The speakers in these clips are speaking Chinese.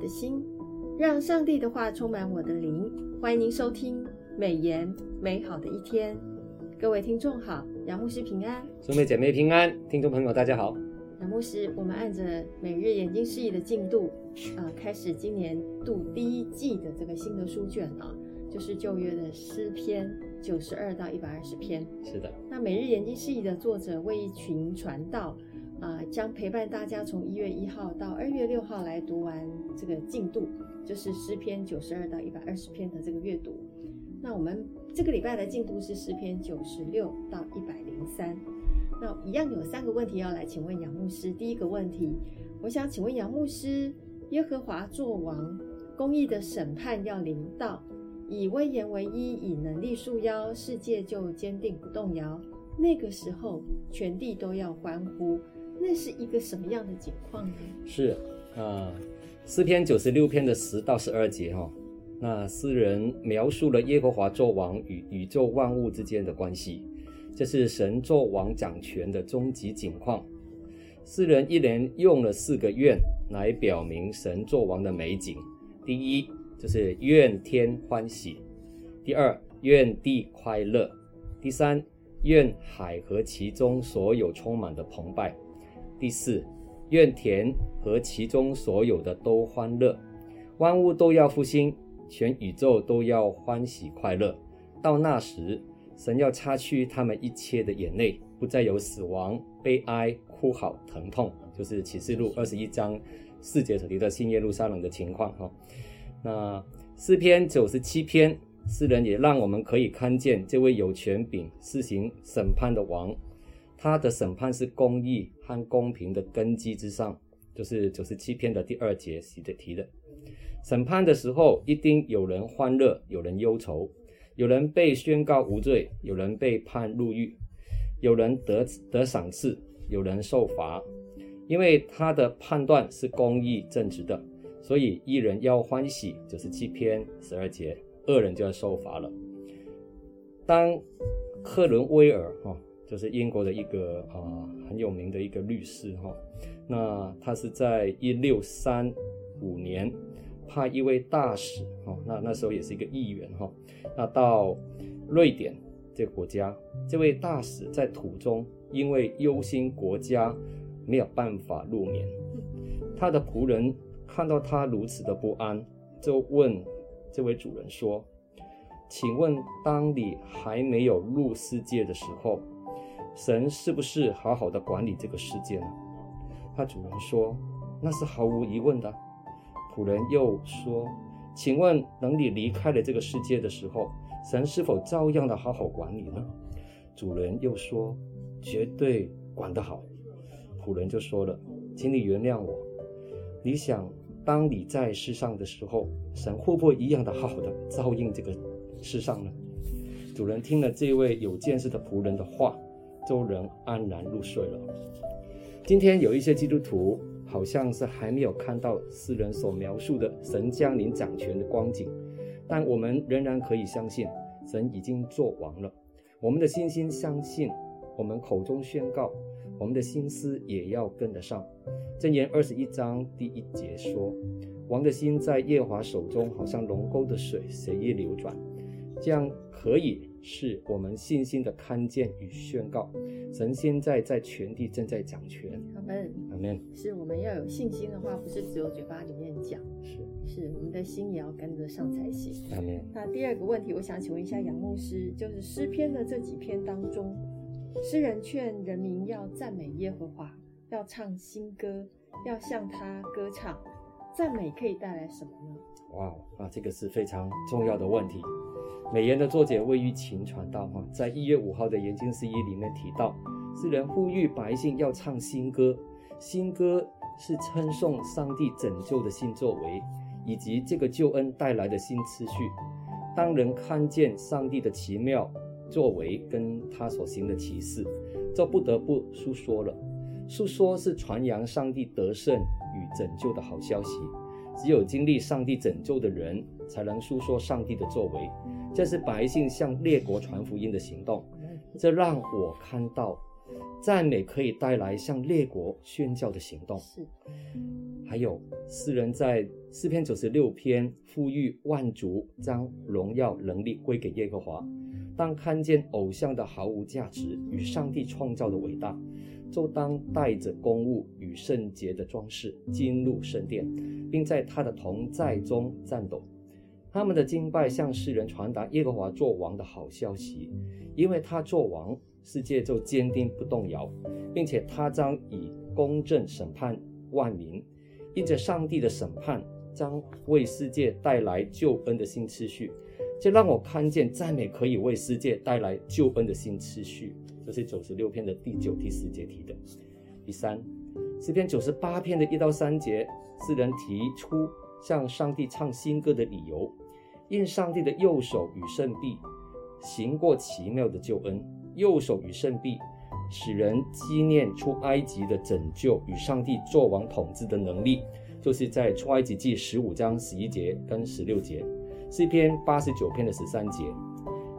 的心，让上帝的话充满我的灵。欢迎您收听美言美好的一天。各位听众好，杨牧师平安，兄妹姐妹平安，听众朋友大家好。杨牧师，我们按着每日研经释义的进度，啊、呃，开始今年度第一季的这个新的书卷啊，就是旧约的诗篇九十二到一百二十篇。是的。那每日研经释义的作者为一群传道。啊、将陪伴大家从一月一号到二月六号来读完这个进度，就是诗篇九十二到一百二十篇的这个阅读。那我们这个礼拜的进度是诗篇九十六到一百零三。那一样有三个问题要来请问杨牧师。第一个问题，我想请问杨牧师：耶和华作王，公义的审判要临到，以威严为衣，以能力束腰，世界就坚定不动摇。那个时候，全地都要欢呼。那是一个什么样的情况呢？是啊，诗篇九十六篇的十到十二节哈、哦，那诗人描述了耶和华作王与宇宙万物之间的关系，这是神作王掌权的终极景况。诗人一连用了四个愿来表明神作王的美景：第一，就是愿天欢喜；第二，愿地快乐；第三，愿海和其中所有充满的澎湃。第四，愿田和其中所有的都欢乐，万物都要复兴，全宇宙都要欢喜快乐。到那时，神要擦去他们一切的眼泪，不再有死亡、悲哀、哭嚎、疼痛。就是启示录二十一章四节所提的新耶路撒冷的情况哈。那诗篇九十七篇，诗人也让我们可以看见这位有权柄施行审判的王。他的审判是公义和公平的根基之上，就是九十七篇的第二节写的提的。审判的时候，一定有人欢乐，有人忧愁，有人被宣告无罪，有人被判入狱，有人得得赏赐，有人受罚。因为他的判断是公义正直的，所以一人要欢喜。九十七篇十二节，恶人就要受罚了。当克伦威尔哈。就是英国的一个啊、呃、很有名的一个律师哈，那他是在一六三五年派一位大使哈，那那时候也是一个议员哈，那到瑞典这个国家，这位大使在途中因为忧心国家没有办法入眠，他的仆人看到他如此的不安，就问这位主人说：“请问当你还没有入世界的时候？”神是不是好好的管理这个世界呢？他主人说：“那是毫无疑问的。”仆人又说：“请问，等你离开了这个世界的时候，神是否照样的好好管理呢？”主人又说：“绝对管得好。”仆人就说了：“请你原谅我。你想，当你在世上的时候，神会不会一样的好好的照应这个世上呢？”主人听了这位有见识的仆人的话。都能安然入睡了。今天有一些基督徒好像是还没有看到诗人所描述的神降临掌权的光景，但我们仍然可以相信神已经做王了。我们的信心相信，我们口中宣告，我们的心思也要跟得上。箴言二十一章第一节说：“王的心在耶华手中，好像龙沟的水随意流转。”这样可以。是我们信心的看见与宣告，神现在在全地正在掌权。阿门，阿门。是我们要有信心的话，不是只有嘴巴里面讲，是是我们的心也要跟得上才行。阿门。那第二个问题，我想请问一下杨牧师，就是诗篇的这几篇当中，诗人劝人民要赞美耶和华，要唱新歌，要向他歌唱，赞美可以带来什么呢？哇，啊这个是非常重要的问题。美言的作者魏玉琴传道哈，在一月五号的研经释义里面提到，诗人呼吁百姓要唱新歌，新歌是称颂上帝拯救的新作为，以及这个救恩带来的新次序。当人看见上帝的奇妙作为跟他所行的奇事，就不得不述说了。述说是传扬上帝得胜与拯救的好消息。只有经历上帝拯救的人，才能述说上帝的作为。这是百姓向列国传福音的行动。这让我看到赞美可以带来向列国宣教的行动。是，还有诗人在诗篇九十六篇呼吁万族将荣耀能力归给耶和华。当看见偶像的毫无价值与上帝创造的伟大，就当带着公物与圣洁的装饰进入圣殿，并在他的同在中颤抖。他们的敬拜向世人传达耶和华作王的好消息，因为他作王，世界就坚定不动摇，并且他将以公正审判万民，因着上帝的审判将为世界带来救恩的新次序。这让我看见赞美可以为世界带来救恩的新次序。这是九十六篇的第九、第十节提的。第三，诗篇九十八篇的一到三节，诗人提出向上帝唱新歌的理由。因上帝的右手与圣臂行过奇妙的救恩，右手与圣臂使人纪念出埃及的拯救与上帝作王统治的能力，就是在出埃及记十五章十一节跟十六节，诗篇八十九篇的十三节，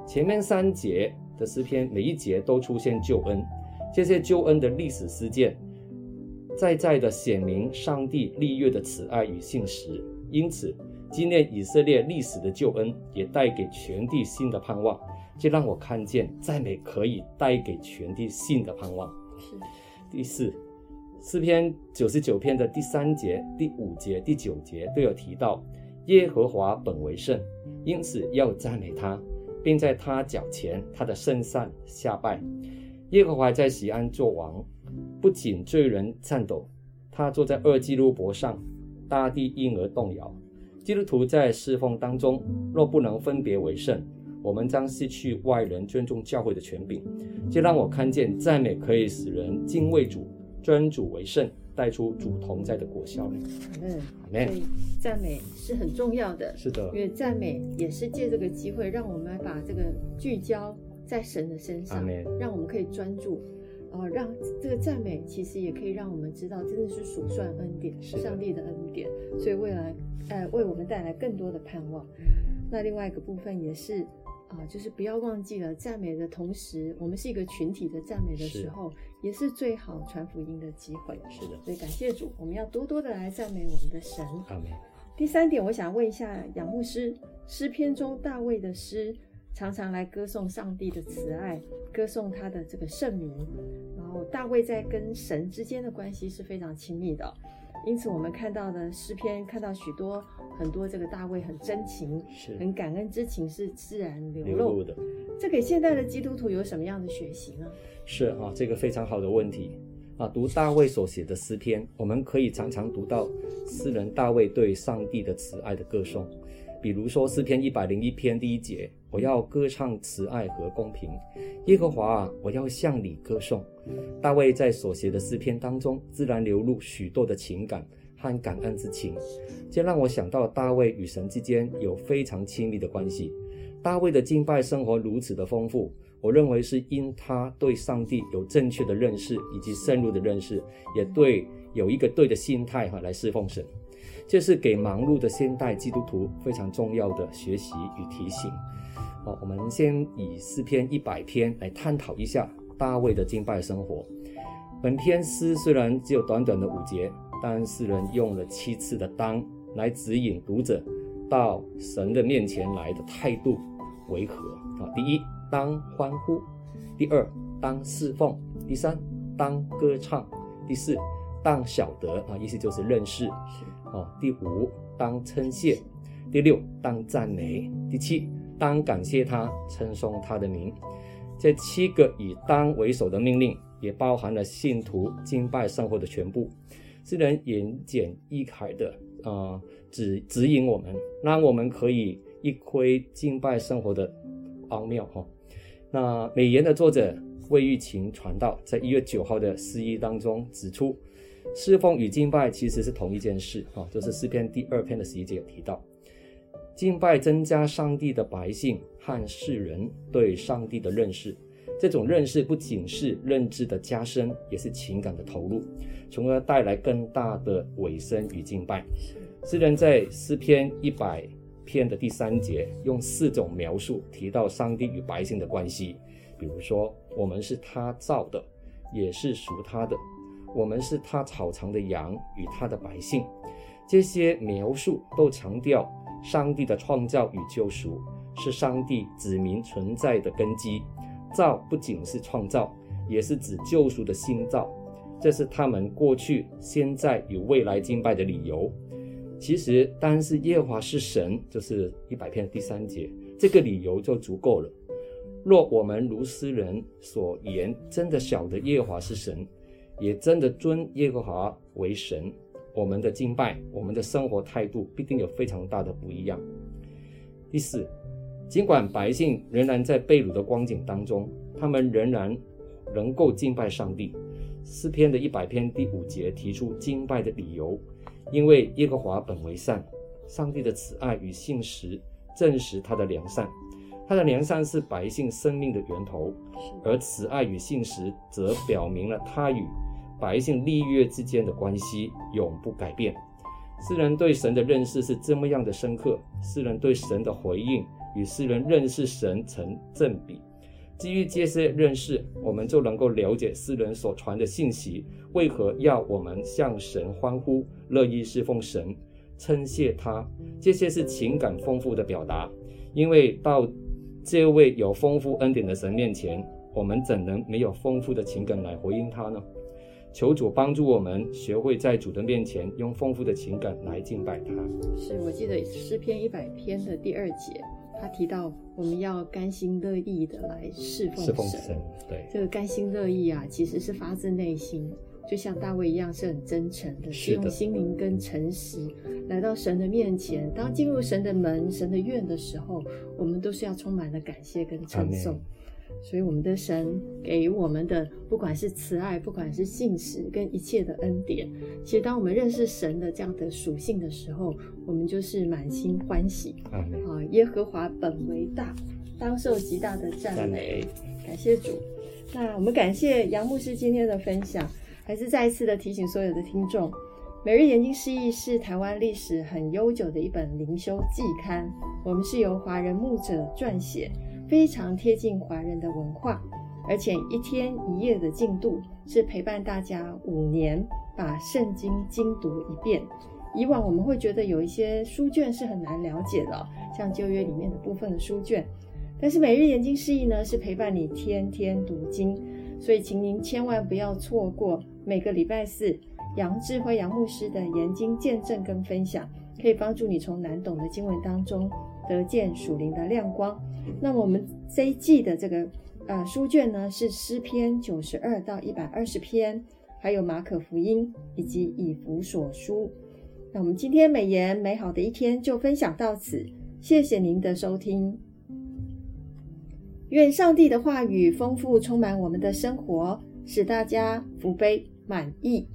前面三节的诗篇每一节都出现救恩，这些救恩的历史事件，在在的显明上帝立约的慈爱与信实，因此。纪念以色列历史的救恩，也带给全地新的盼望。这让我看见赞美可以带给全地新的盼望。是。第四，诗篇九十九篇的第三节、第五节、第九节都有提到耶和华本为圣，因此要赞美他，并在他脚前、他的圣上下拜。耶和华在西安作王，不仅罪人颤抖，他坐在二基路伯上，大地因而动摇。基督徒在侍奉当中，若不能分别为圣，我们将失去外人尊重教会的权柄。这让我看见赞美可以使人敬畏主、尊主为圣，带出主同在的果效。嗯，所以赞美是很重要的。是的，因为赞美也是借这个机会，让我们把这个聚焦在神的身上，让我们可以专注。哦，让这个赞美其实也可以让我们知道，真的是数算恩典，上帝的恩典，所以未来，呃，为我们带来更多的盼望。那另外一个部分也是啊、呃，就是不要忘记了赞美的同时，我们是一个群体的赞美的时候，是也是最好传福音的机会。是的，所以感谢主，我们要多多的来赞美我们的神。第三点，我想问一下杨牧师，诗篇中大卫的诗。常常来歌颂上帝的慈爱，歌颂他的这个圣名。然后大卫在跟神之间的关系是非常亲密的，因此我们看到的诗篇，看到许多很多这个大卫很真情、是很感恩之情是自然流露，流露的。这给现代的基督徒有什么样的学习呢？是啊，这个非常好的问题啊。读大卫所写的诗篇，我们可以常常读到诗人大卫对上帝的慈爱的歌颂。比如说诗篇一百零一篇第一节，我要歌唱慈爱和公平，耶和华啊，我要向你歌颂。大卫在所写的诗篇当中，自然流露许多的情感和感恩之情，这让我想到大卫与神之间有非常亲密的关系。大卫的敬拜生活如此的丰富，我认为是因他对上帝有正确的认识以及深入的认识，也对有一个对的心态哈来侍奉神。这是给忙碌的现代基督徒非常重要的学习与提醒。好，我们先以诗篇一百篇来探讨一下大卫的敬拜生活。本篇诗虽然只有短短的五节，但诗人用了七次的当来指引读者到神的面前来的态度为何啊？第一，当欢呼；第二，当侍奉；第三，当歌唱；第四，当晓得啊，意思就是认识。哦，第五，当称谢；第六，当赞美；第七，当感谢他，称颂他的名。这七个以“当”为首的命令，也包含了信徒敬拜生活的全部。诗人言简意赅的啊、指指引我们，让我们可以一窥敬拜生活的奥妙。哈、哦，那美言的作者魏玉琴传道在一月九号的诗意当中指出。侍奉与敬拜其实是同一件事，哈，就是诗篇第二篇的十一节提到，敬拜增加上帝的百姓和世人对上帝的认识。这种认识不仅是认知的加深，也是情感的投入，从而带来更大的委身与敬拜。诗人在诗篇一百篇的第三节用四种描述提到上帝与百姓的关系，比如说，我们是他造的。也是属他的。我们是他草场的羊与他的百姓。这些描述都强调上帝的创造与救赎是上帝子民存在的根基。造不仅是创造，也是指救赎的新造。这是他们过去、现在与未来敬拜的理由。其实，单是耶和华是神，就是一百篇第三节，这个理由就足够了。若我们如诗人所言，真的晓得耶和华是神，也真的尊耶和华为神，我们的敬拜、我们的生活态度必定有非常大的不一样。第四，尽管百姓仍然在被掳的光景当中，他们仍然能够敬拜上帝。诗篇的一百篇第五节提出敬拜的理由，因为耶和华本为善，上帝的慈爱与信实证实他的良善，他的良善是百姓生命的源头，而慈爱与信实则表明了他与百姓立约之间的关系永不改变。诗人对神的认识是这么样的深刻，诗人对神的回应与诗人认识神成正比。基于这些认识，我们就能够了解诗人所传的信息为何要我们向神欢呼，乐意侍奉神，称谢他。这些是情感丰富的表达，因为到这位有丰富恩典的神面前，我们怎能没有丰富的情感来回应他呢？求主帮助我们学会在主的面前用丰富的情感来敬拜他。是我记得诗篇一百篇的第二节。他提到，我们要甘心乐意的来侍奉神。侍奉神，对，这个甘心乐意啊，其实是发自内心，就像大卫一样，是很真诚的，是用心灵跟诚实来到神的面前。当进入神的门、神的院的时候，我们都是要充满了感谢跟称颂。所以，我们的神给予我们的，不管是慈爱，不管是信实，跟一切的恩典，其实当我们认识神的这样的属性的时候，我们就是满心欢喜。啊，耶和华本为大，当受极大的赞美。感谢主。那我们感谢杨牧师今天的分享，还是再一次的提醒所有的听众，《每日研经释义》是台湾历史很悠久的一本灵修季刊，我们是由华人牧者撰写。非常贴近华人的文化，而且一天一夜的进度是陪伴大家五年，把圣经精读一遍。以往我们会觉得有一些书卷是很难了解的，像旧约里面的部分的书卷，但是每日研经释义呢，是陪伴你天天读经，所以请您千万不要错过每个礼拜四杨志辉杨牧师的研经见证跟分享，可以帮助你从难懂的经文当中得见属灵的亮光。那我们这一季的这个呃书卷呢，是诗篇九十二到一百二十篇，还有马可福音以及以弗所书。那我们今天美言美好的一天就分享到此，谢谢您的收听。愿上帝的话语丰富充满我们的生活，使大家福杯满溢。